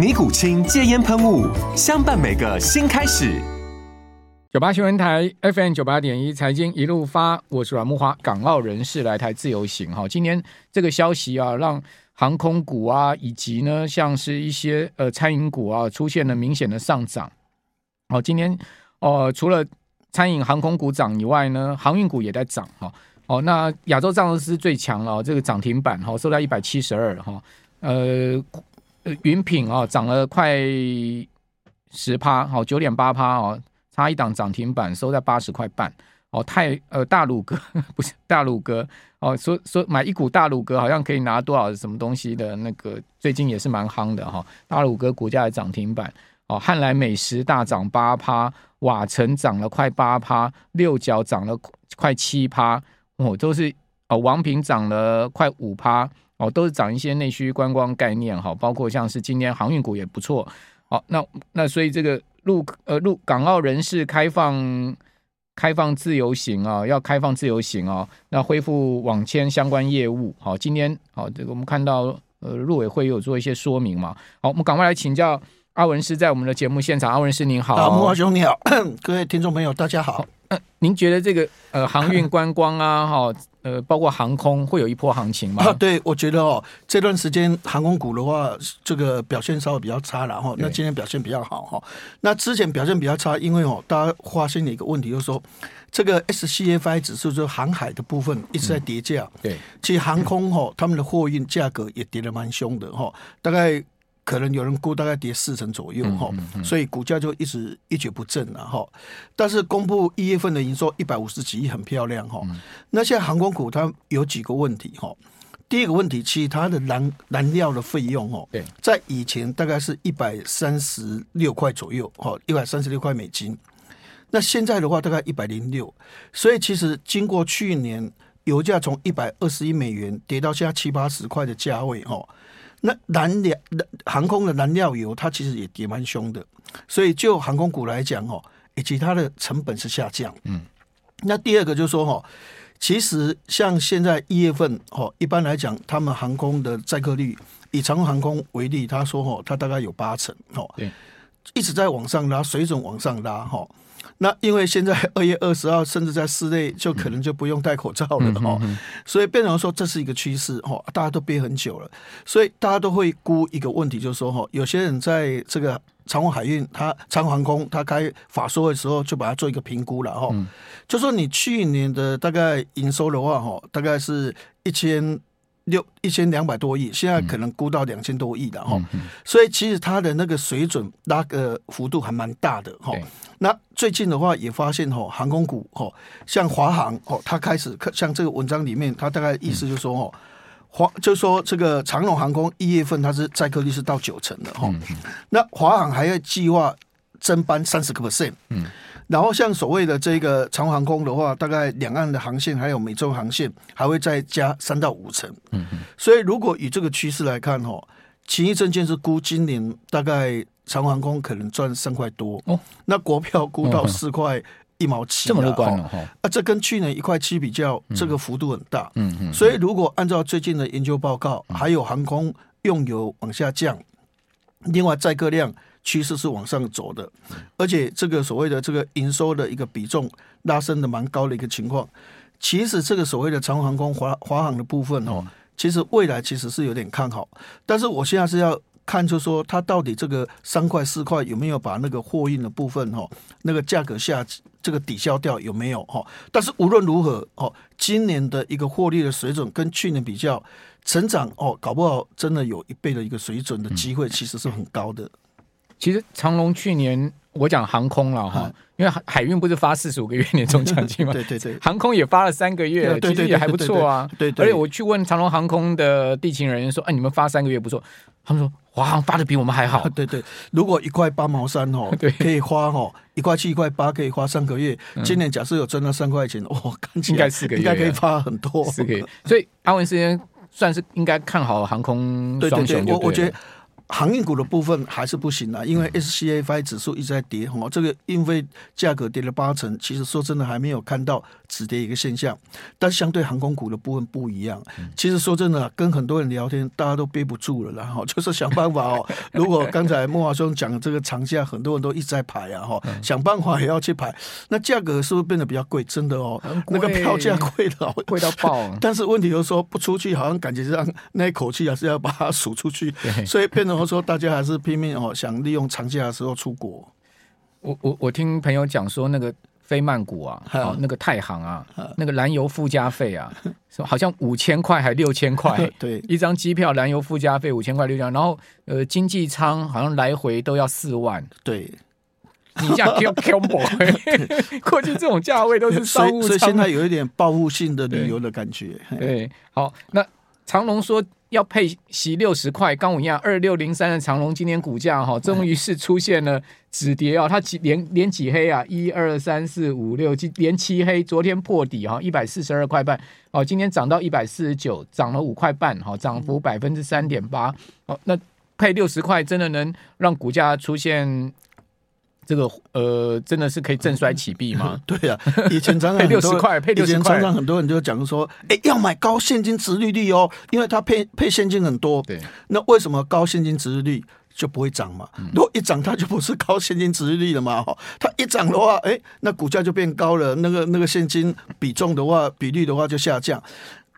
尼古清戒烟喷雾，相伴每个新开始。九八新闻台 FM 九八点一财经一路发，我是阮木花。港澳人士来台自由行哈，今天这个消息啊，让航空股啊，以及呢，像是一些呃餐饮股啊，出现了明显的上涨。好，今天哦、除了餐饮航空股涨以外呢，航运股也在涨哈。哦，那亚洲藏狮最强了，这个涨停板哈，收在一百七十二哈，呃。云品啊，涨了快十趴，好九点八趴哦，差一档涨停板，收在八十块半。哦，太呃大陆哥 不是大陆哥哦，说说买一股大陆哥好像可以拿多少什么东西的那个，最近也是蛮夯的哈、大陆哥股价的涨停板哦，汉来美食大涨八趴，瓦城涨了快八趴，六角涨了快七趴，哦，都是哦，王平涨了快五趴。哦，都是涨一些内需观光概念哈，包括像是今天航运股也不错。好，那那所以这个陆呃陆港澳人士开放开放自由行啊，要开放自由行啊，那恢复网签相关业务。好，今天好这个我们看到呃陆委会有做一些说明嘛。好，我们赶快来请教阿文师，在我们的节目现场，阿文师您好，木华兄你好，各位听众朋友大家好。呃，您觉得这个呃航运观光啊，哈？呃，包括航空会有一波行情吗？啊，对，我觉得哦，这段时间航空股的话，这个表现稍微比较差了哈。那今天表现比较好哈。那之前表现比较差，因为哦，大家发现了一个问题，就是说这个 SCFI 指数，就是航海的部分一直在跌价。对，其实航空哈，他们的货运价格也跌得蛮凶的哈，大概。可能有人估大概跌四成左右哈，所以股价就一直一蹶不振了哈。但是公布一月份的营收一百五十几亿，很漂亮哈。那现在航空股它有几个问题哈。第一个问题，其实它的燃燃料的费用哦，在以前大概是一百三十六块左右哈，一百三十六块美金。那现在的话大概一百零六，所以其实经过去年油价从一百二十一美元跌到现在七八十块的价位哈。那燃料、航空的燃料油，它其实也跌蛮凶的，所以就航空股来讲哦，以及它的成本是下降。嗯，那第二个就是说哈，其实像现在一月份哦，一般来讲，他们航空的载客率，以长荣航空为例，他说哦，它大概有八成哦，对，一直在往上拉，水准往上拉哈。那因为现在 二月二十号，甚至在室内就可能就不用戴口罩了哈，嗯、所以变成说这是一个趋势哈，大家都憋很久了，所以大家都会估一个问题，就是说哈，有些人在这个长虹海运，他长荣航空，他开法说的时候就把它做一个评估了哈，嗯、就说你去年的大概营收的话哈，大概是一千。六一千两百多亿，现在可能估到两千多亿了哈，所以其实它的那个水准拉个幅度还蛮大的哈。那最近的话也发现哈，航空股哈，像华航哦，它开始像这个文章里面，它大概意思就是说哦，华、嗯、就是说这个长龙航空一月份它是载客率是到九成的哈，那华航还要计划增班三十个 percent，嗯。然后像所谓的这个长航空的话，大概两岸的航线还有美洲航线还会再加三到五成。嗯哼所以如果以这个趋势来看，哈，奇异证券是估今年大概长航空可能赚三块多。哦。那国票估到四块一毛七。这么乐观哦。啊，这跟去年一块七比较，这个幅度很大。嗯嗯。所以如果按照最近的研究报告，还有航空用油往下降，另外载客量。趋势是往上走的，而且这个所谓的这个营收的一个比重拉升的蛮高的一个情况。其实这个所谓的长航空华华航的部分哦，其实未来其实是有点看好。但是我现在是要看就是说它到底这个三块四块有没有把那个货运的部分哈，那个价格下这个抵消掉有没有哈？但是无论如何哦，今年的一个获利的水准跟去年比较成长哦，搞不好真的有一倍的一个水准的机会，其实是很高的。其实长隆去年我讲航空了哈，因为海海运不是发四十五个月年终奖金吗？对对对，航空也发了三个月，其实也还不错啊。对对，而且我去问长隆航空的地勤人员说：“哎，你们发三个月不错。”他们说：“华航，发的比我们还好。”对对，如果一块八毛三哦，对，可以花哦，一块七一块八可以花三个月。今年假设有赚到三块钱，哇，应该四个月，应该可以发很多，四个月。所以阿文师先算是应该看好航空双雄，我我觉得。航运股的部分还是不行啊，因为 SCFI 指数一直在跌，哈，这个运费价格跌了八成，其实说真的还没有看到止跌一个现象。但相对航空股的部分不一样，其实说真的，跟很多人聊天，大家都憋不住了，然后 就是想办法哦。如果刚才莫华兄讲的这个长假，很多人都一直在排啊，哈，想办法也要去排，那价格是不是变得比较贵？真的哦，那个票价贵了，贵到爆。但是问题就是说不出去，好像感觉上那一口气还是要把它数出去，所以变成。我说大家还是拼命哦，想利用长假的时候出国。我我我听朋友讲说，那个飞曼谷啊，哦，那个太行啊，那个燃油附加费啊，好像五千块还六千块，对，一张机票燃油附加费五千块六千，然后呃经济舱好像来回都要四万，对。你这样 Q Q 不会？过去这种价位都是商务舱，所以现在有一点报复性的旅游的感觉。对，好，那长龙说。要配息六十块，刚我一样二六零三的长隆今天股价哈，终于是出现了止跌啊！它几连连几黑啊？一二三四五六七连七黑，昨天破底哈，一百四十二块半哦，今天涨到一百四十九，涨了五块半哈，涨幅百分之三点八哦。那配六十块，真的能让股价出现？这个呃，真的是可以振衰起弊吗？对呀、啊，以前常常配六十块，配六十块，常常很多人就讲说，哎，要买高现金殖利率哦，因为它配配现金很多。对，那为什么高现金殖利率就不会涨嘛？如果一涨，它就不是高现金殖利率了嘛？哈，它一涨的话，哎，那股价就变高了，那个那个现金比重的话，比率的话就下降。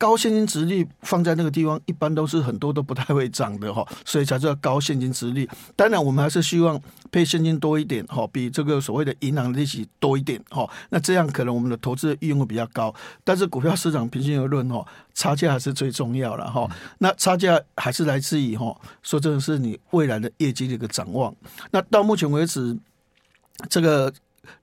高现金殖利率放在那个地方，一般都是很多都不太会涨的哈，所以才叫高现金殖利率。当然，我们还是希望配现金多一点哈，比这个所谓的银行利息多一点哈。那这样可能我们的投资的意愿会比较高。但是股票市场平心而论哈，差价还是最重要了哈。那差价还是来自于哈，说真的是你未来的业绩的一个展望。那到目前为止，这个。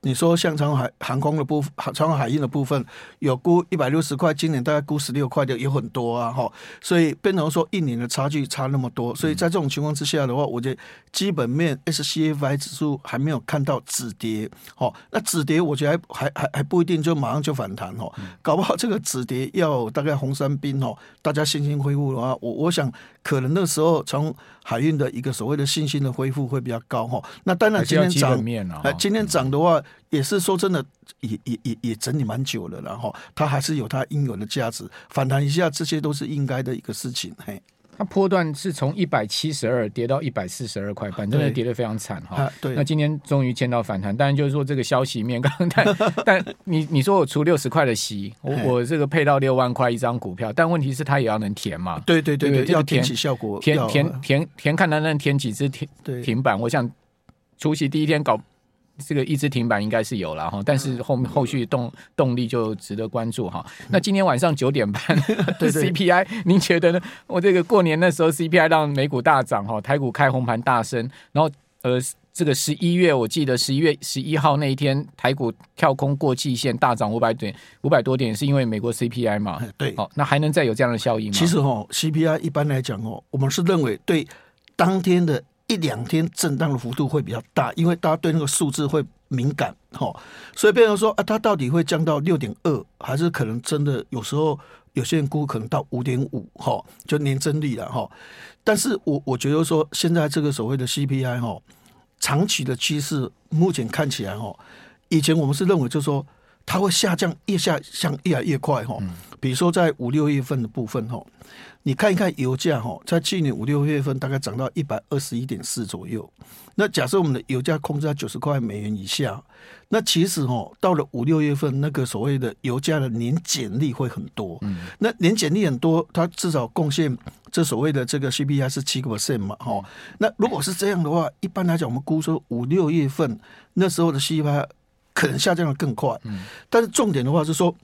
你说像长海航空的部分，长荣海运的部分有估一百六十块，今年大概估十六块的有很多啊，哈，所以变成说一年的差距差那么多，所以在这种情况之下的话，我觉得基本面 SCFI 指数还没有看到止跌，哦，那止跌我觉得还还还还不一定就马上就反弹哦，搞不好这个止跌要大概红三兵哦，大家信心恢复的话，我我想可能那时候从海运的一个所谓的信心的恢复会比较高哈，那当然今天涨，哎，今天涨的话也是说真的，也也也也整理蛮久了，然后它还是有它应有的价值，反弹一下，这些都是应该的一个事情，嘿。它波段是从一百七十二跌到一百四十二块半，真的跌得非常惨哈。对，那今天终于见到反弹，当然就是说这个消息面，刚刚但但你你说我出六十块的息，我我这个配到六万块一张股票，但问题是它也要能填嘛？对对对对，要填起效果，填填填填，看能不能填几只停停板。我想除夕第一天搞。这个一直停板应该是有了哈，但是后后续动动力就值得关注哈。那今天晚上九点半，CPI，您觉得呢？我这个过年那时候 CPI 让美股大涨哈，台股开红盘大升，然后呃，这个十一月我记得十一月十一号那一天台股跳空过季线大涨五百点，五百多点是因为美国 CPI 嘛？对，好，那还能再有这样的效应吗？其实哈，CPI 一般来讲哦，我们是认为对当天的。一两天震荡的幅度会比较大，因为大家对那个数字会敏感，哈，所以变成说啊，它到底会降到六点二，还是可能真的有时候有些人估可能到五点五，哈，就年增率了，哈。但是我我觉得说，现在这个所谓的 CPI，哈，长期的趋势目前看起来，哈，以前我们是认为就是说它会下降，越下降越来越快哈。比如说在五六月份的部分哈，你看一看油价哈，在去年五六月份大概涨到一百二十一点四左右。那假设我们的油价控制在九十块美元以下，那其实哦，到了五六月份，那个所谓的油价的年减率会很多。嗯，那年减率很多，它至少贡献这所谓的这个 CPI 是七个 percent 嘛，哈。那如果是这样的话，一般来讲，我们估说五六月份那时候的 CPI 可能下降的更快。嗯，但是重点的话是说，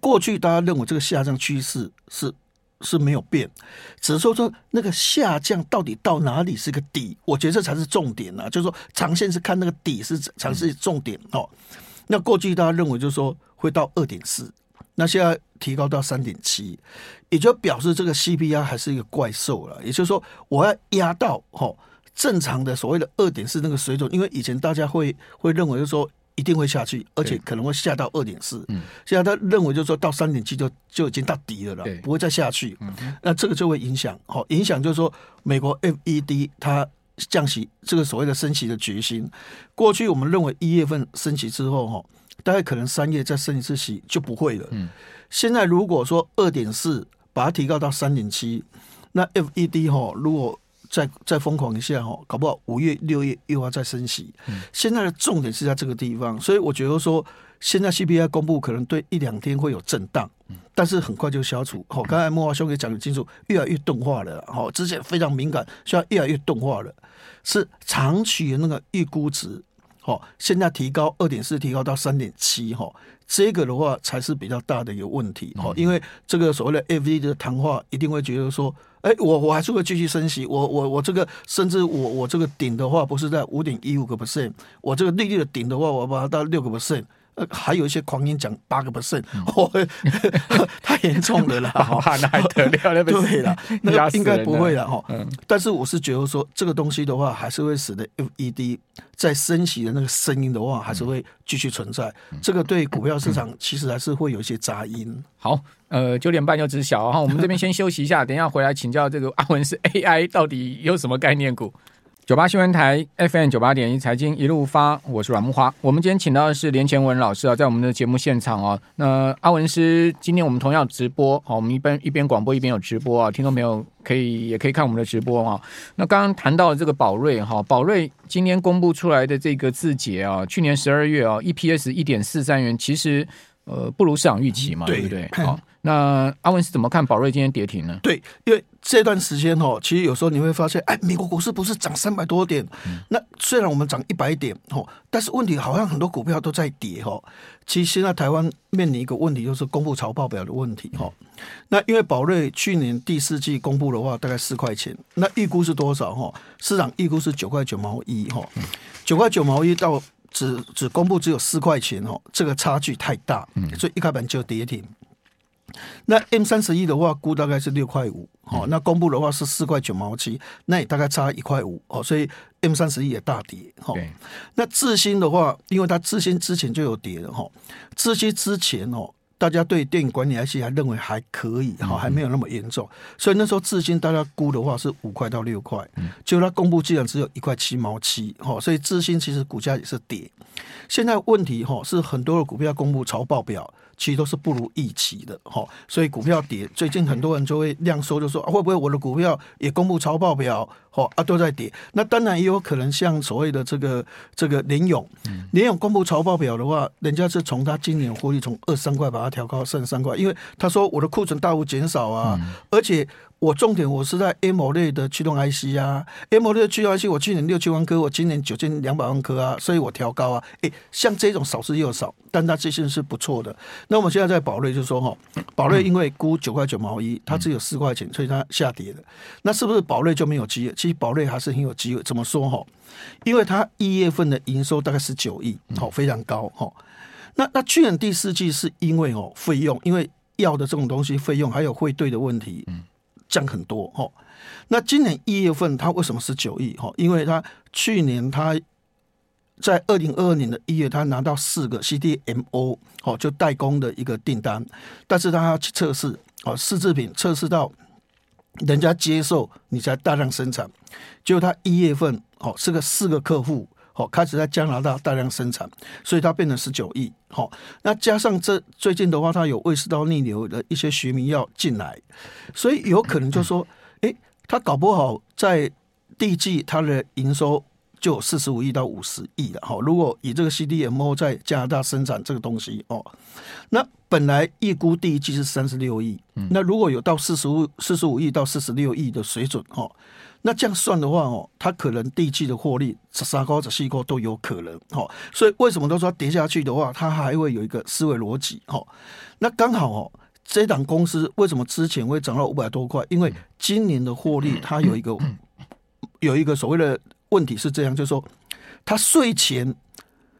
过去大家认为这个下降趋势是。是没有变，只是说说那个下降到底到哪里是个底，我觉得这才是重点啊。就是说长线是看那个底是才是重点哦。那过去大家认为就是说会到二点四，那现在提高到三点七，也就表示这个 CPI 还是一个怪兽了。也就是说我要压到哦正常的所谓的二点四那个水准，因为以前大家会会认为就是说。一定会下去，而且可能会下到二点四。嗯现在他认为就是说到三点七就就已经到底了了，不会再下去。那这个就会影响，好影响就是说美国 FED 它降息这个所谓的升息的决心。过去我们认为一月份升息之后哈，大概可能三月再升一次息就不会了。嗯现在如果说二点四把它提高到三点七，那 FED 哈如果再再疯狂一下哈，搞不好五月六月又要再升息。嗯、现在的重点是在这个地方，所以我觉得说，现在 CPI 公布可能对一两天会有震荡，但是很快就消除。好，刚才莫华兄也讲的清楚，越来越钝化了。好，之前非常敏感，现在越来越钝化了，是长期的那个预估值。好，现在提高二点四，提高到三点七。哈，这个的话才是比较大的一个问题。哈，因为这个所谓的 FED 的谈话一定会觉得说。哎、欸，我我还是会继续升息，我我我这个甚至我我这个顶的话不是在五点一五个 percent，我这个利率的顶的话，我把它到六个 percent。呃，还有一些狂言讲八个 percent，太严重了啦！哈，那还得了？对了，那个应该不会了哈。嗯，但是我是觉得说，这个东西的话，还是会使得 FED 在升息的那个声音的话，还是会继续存在。这个对股票市场其实还是会有一些杂音。好，呃，九点半就知晓哈。我们这边先休息一下，等一下回来请教这个阿文师 AI 到底有什么概念股。九八新闻台 FM 九八点一财经一路发，我是阮木花。我们今天请到的是连前文老师啊，在我们的节目现场啊。那阿文师，今天我们同样直播，好，我们一边一边广播一边有直播啊，听众朋友可以也可以看我们的直播啊。那刚刚谈到的这个宝瑞哈，宝瑞今天公布出来的这个字节啊，去年十二月啊，EPS 一点四三元，其实呃不如市场预期嘛，对不对？好。那阿文是怎么看宝瑞今天跌停呢？对，因为这段时间哦，其实有时候你会发现，哎，美国股市不是涨三百多点，嗯、那虽然我们涨一百点哦，但是问题好像很多股票都在跌哦。其实现在台湾面临一个问题，就是公布财报表的问题哈。那因为宝瑞去年第四季公布的话，大概四块钱，那预估是多少哈？市场预估是九块九毛一哈，九块九毛一到只只公布只有四块钱哦，这个差距太大，所以一开盘就跌停。那 M 三十一的话，估大概是六块五，好，那公布的话是四块九毛七，那也大概差一块五，哦，所以 M 三十一也大跌，哈。那智新的话，因为它智新之前就有跌了，哈，智新之前哦，大家对电影管理 IC 还认为还可以，哈，还没有那么严重，所以那时候智新大家估的话是五块到六块，结果它公布竟然只有一块七毛七，哈，所以智新其实股价也是跌。现在问题哈是很多的股票公布财报表。其实都是不如预期的哈，所以股票跌。最近很多人就会量缩，就说会不会我的股票也公布超报表，哈啊都在跌。那当然也有可能像所谓的这个这个联勇，联勇公布财报表的话，人家是从他今年获利从二三块把它调高剩三块，因为他说我的库存大幅减少啊，而且。我重点我是在 AMOLED 的驱动 IC 啊，AMOLED 的驱动 IC，我去年六千万颗，我今年九千两百万颗啊，所以我调高啊。诶，像这种少之又少，但它这些是不错的。那我们现在在宝瑞就说哈，宝瑞因为估九块九毛一，它只有四块钱，所以它下跌了。那是不是宝瑞就没有机会？其实宝瑞还是很有机会。怎么说哈？因为它一月份的营收大概十九亿，好，非常高哈。那那去年第四季是因为哦费用，因为药的这种东西费用还有汇兑的问题，降很多哦，那今年一月份它为什么是九亿哈？因为它去年它在二零二二年的一月，它拿到四个 CDMO 哦，就代工的一个订单，但是它要去测试哦，试制品测试到人家接受，你才大量生产。结果它一月份哦，是个四个客户好，开始在加拿大大量生产，所以它变成十九亿。好，那加上这最近的话，它有胃食道逆流的一些学名药进来，所以有可能就说，哎，它搞不好在第一季它的营收。就四十五亿到五十亿了哈。如果以这个 CDMO 在加拿大生产这个东西哦，那本来预估第一季是三十六亿，那如果有到四十五四十五亿到四十六亿的水准哈，那这样算的话哦，它可能第一季的获利三高、四高都有可能哦。所以为什么都说跌下去的话，它还会有一个思维逻辑哦。那刚好哦，这档公司为什么之前会涨到五百多块？因为今年的获利它有一个 有一个所谓的。问题是这样，就是说，他税前、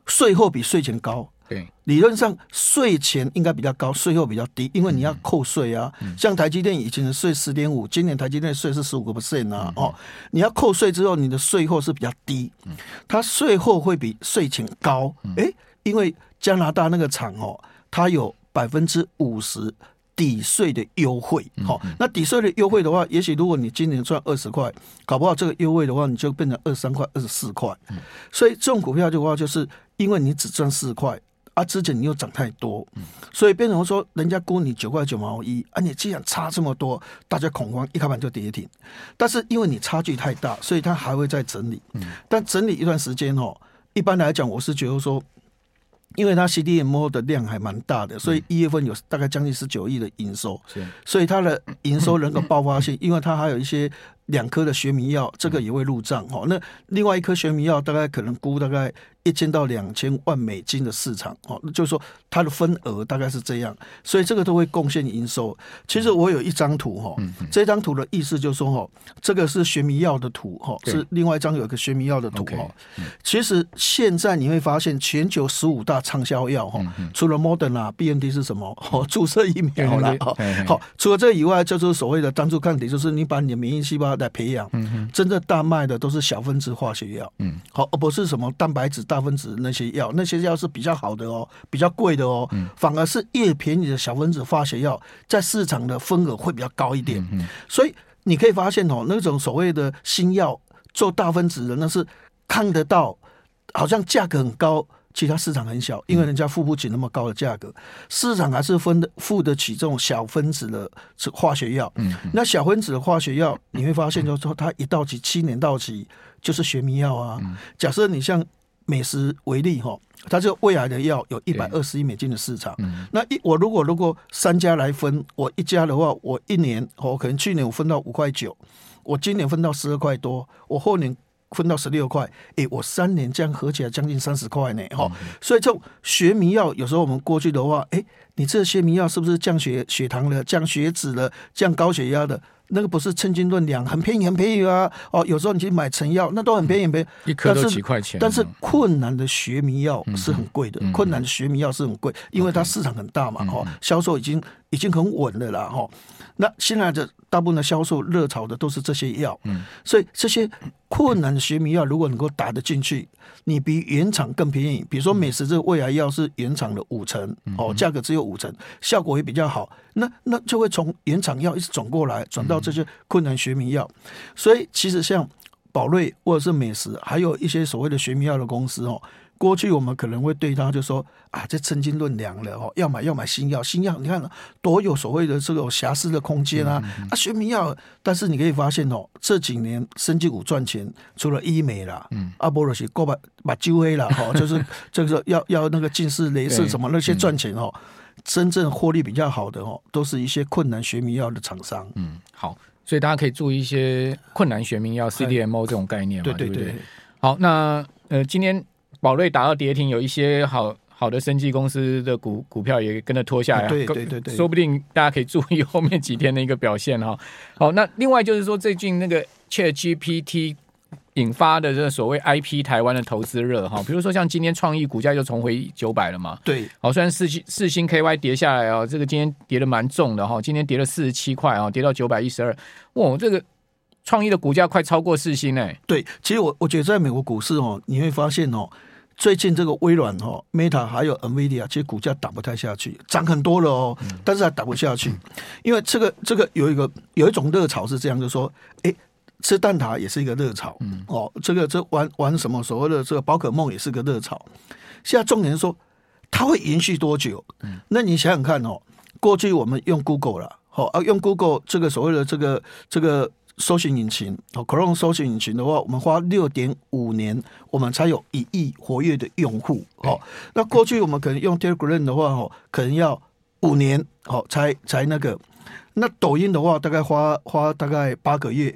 税后比税前高。对，理论上税前应该比较高，税后比较低，因为你要扣税啊。嗯、像台积电以前的税十点五，今年台积电税是十五个 percent 啊。哦，你要扣税之后，你的税后是比较低，它税后会比税前高。哎、欸，因为加拿大那个厂哦，它有百分之五十。抵税的优惠，好，那抵税的优惠的话，也许如果你今年赚二十块，搞不好这个优惠的话，你就变成二十三块、二十四块。所以这种股票的话，就是因为你只赚四块，啊，之前你又涨太多，所以变成说人家估你九块九毛一，啊，你既然差这么多，大家恐慌，一开盘就跌停。但是因为你差距太大，所以它还会再整理。但整理一段时间哦，一般来讲，我是觉得说。因为它 CDMO 的量还蛮大的，所以一月份有大概将近十九亿的营收，所以它的营收能够 爆发性，因为它还有一些。两颗的学迷药，这个也会入账哈。那另外一颗学迷药大概可能估大概一千到两千万美金的市场哦，那就是说它的份额大概是这样，所以这个都会贡献营收。其实我有一张图哈，这张图的意思就是说哈，这个是学迷药的图哈，是另外一张有一个学迷药的图哈。其实现在你会发现全球十五大畅销药哈，除了 Modern 啊、BNT 是什么？哦，注射疫苗啦。好，除了这以外，就是所谓的单株抗体，就是你把你的免疫细胞。在培养，真正大卖的都是小分子化学药，嗯，好，而不是什么蛋白质、大分子那些药，那些药是比较好的哦，比较贵的哦，反而是越便宜的小分子化学药，在市场的份额会比较高一点，所以你可以发现哦，那种所谓的新药做大分子的，那是看得到，好像价格很高。其他市场很小，因为人家付不起那么高的价格，市场还是分的付得起这种小分子的化学药。嗯，那小分子的化学药，你会发现，就是说它一到期七年到期就是学名药啊。假设你像美食为例哈，它这个胃癌的药有一百二十亿美金的市场。那一我如果如果三家来分，我一家的话，我一年我可能去年我分到五块九，我今年分到十二块多，我后年。分到十六块，哎，我三年这样合起来将近三十块呢，哈、嗯，所以这种学名药有时候我们过去的话，哎，你这个学名药是不是降血血糖的、降血脂的、降高血压的？那个不是称斤论两，很便宜，很便宜啊！哦，有时候你去买成药，那都很便宜，很便宜，一颗都几块钱。但是困难的学名药是很贵的，困难的学名药是很贵，因为它市场很大嘛，哈，销售已经已经很稳了啦，哈。那现在的大部分的销售热潮的都是这些药，嗯所以这些困难的学名药如果能够打得进去，你比原厂更便宜。比如说美食这个胃癌药是原厂的五成，哦，价格只有五成，效果也比较好。那那就会从原厂药一直转过来，转到这些困难学名药。所以其实像宝瑞或者是美食，还有一些所谓的学名药的公司哦。过去我们可能会对他就说啊，这称斤论两了哦，要买要买新药，新药你看多有所谓的这种瑕疵的空间啊啊，学名药。但是你可以发现哦，这几年生技股赚钱，除了医美啦，嗯，阿波罗是过把把揪黑了哈，就是这个要要那个近视雷射什么那些赚钱哦，真正获利比较好的哦，都是一些困难学名药的厂商。嗯，好，所以大家可以注意一些困难学名药 CDMO 这种概念嘛，对对对。好，那呃今天。宝瑞打到跌停，有一些好好的生技公司的股股票也跟着拖下来，对对对对，说不定大家可以注意后面几天的一个表现哈。好，那另外就是说，最近那个 ChatGPT 引发的这个所谓 IP 台湾的投资热哈，比如说像今天创意股价就重回九百了嘛，对，好，虽然四星四星 KY 跌下来啊，这个今天跌的蛮重的哈，今天跌了四十七块啊，跌到九百一十二，哇，这个创意的股价快超过四星哎，对，其实我我觉得在美国股市哦，你会发现哦。最近这个微软哈，Meta 还有 NVIDIA，其实股价打不太下去，涨很多了哦，但是还打不下去，因为这个这个有一个有一种热潮是这样，就是说，哎，吃蛋挞也是一个热潮，嗯，哦，这个这玩玩什么所谓的这个宝可梦也是个热潮。现在重点是说它会延续多久？嗯，那你想想看哦，过去我们用 Google 了，好啊，用 Google 这个所谓的这个这个搜寻引擎，哦，Chrome 搜寻引擎的话，我们花六点五年，我们才有一亿活跃的用户，哦，那过去我们可能用 Telegram 的话，哦，可能要五年，哦，才才那个。那抖音的话，大概花花大概八个月，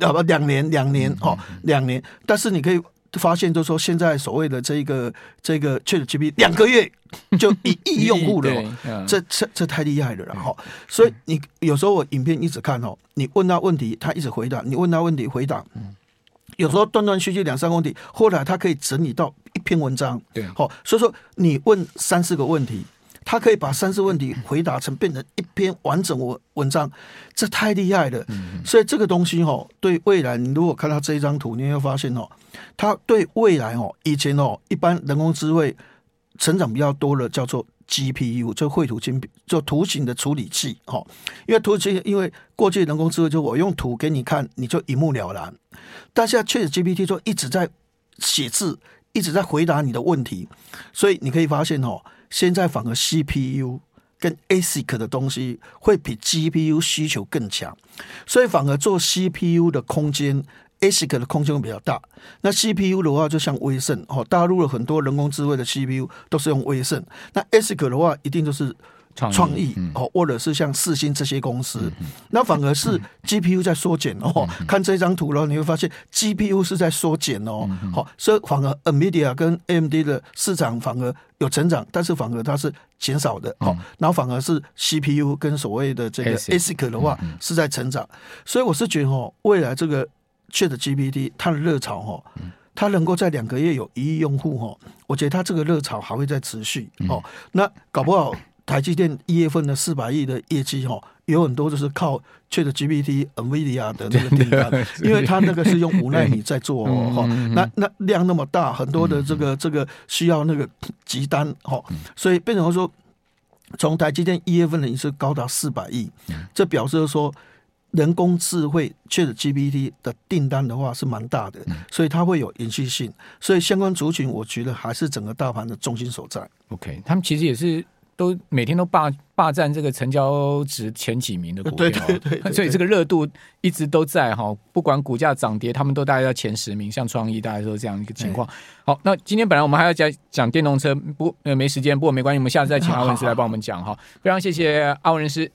啊不，两年两年哦，两年。但是你可以发现，就是说现在所谓的这个这个 ChatGPT 两个月就一亿用户了，这这这太厉害了，然后，所以你有时候我影片一直看哦，你问他问题，他一直回答；你问他问题，回答。有时候断断续续两三个问题，后来他可以整理到一篇文章。对，好，所以说你问三四个问题。他可以把三次问题回答成变成一篇完整文文章，这太厉害了。所以这个东西哦，对未来，你如果看到这一张图，你会发现哦，它对未来哦，以前哦，一般人工智慧成长比较多的叫做 GPU，就绘图晶片，就图形的处理器哦。因为图形，因为过去人工智慧就我用图给你看，你就一目了然。但现在 ChatGPT 就一直在写字，一直在回答你的问题，所以你可以发现哦。现在反而 CPU 跟 ASIC 的东西会比 GPU 需求更强，所以反而做 CPU 的空间，ASIC 的空间会比较大。那 CPU 的话，就像微胜哦，大陆的很多人工智慧的 CPU 都是用微胜。那 ASIC 的话，一定就是。创意哦，或者是像四星这些公司，那反而是 GPU 在缩减哦。看这张图了，你会发现 GPU 是在缩减哦。好，所以反而 NVIDIA 跟 AMD 的市场反而有成长，但是反而它是减少的。哦，然后反而是 CPU 跟所谓的这个 ASIC 的话是在成长。所以我是觉得哦，未来这个 ChatGPT 它的热潮哦，它能够在两个月有一亿用户哦，我觉得它这个热潮还会再持续哦。那搞不好。台积电一月份的四百亿的业绩哈，有很多就是靠 ChatGPT、NVIDIA 的那个订单，因为它那个是用 五奈米在做哈，那那量那么大，很多的这个这个需要那个集单哈，所以变成说，从台积电一月份的营收高达四百亿，这表示说人工智慧 ChatGPT 的订单的话是蛮大的，所以它会有延续性，所以相关族群我觉得还是整个大盘的重心所在。OK，他们其实也是。都每天都霸霸占这个成交值前几名的股票，对对对，所以这个热度一直都在哈，不管股价涨跌，他们都大概在前十名。像创意，大概都是这样一个情况。好，那今天本来我们还要讲讲电动车，不呃没时间，不过没关系，我们下次再请阿文师来帮我们讲哈。非常谢谢阿文师。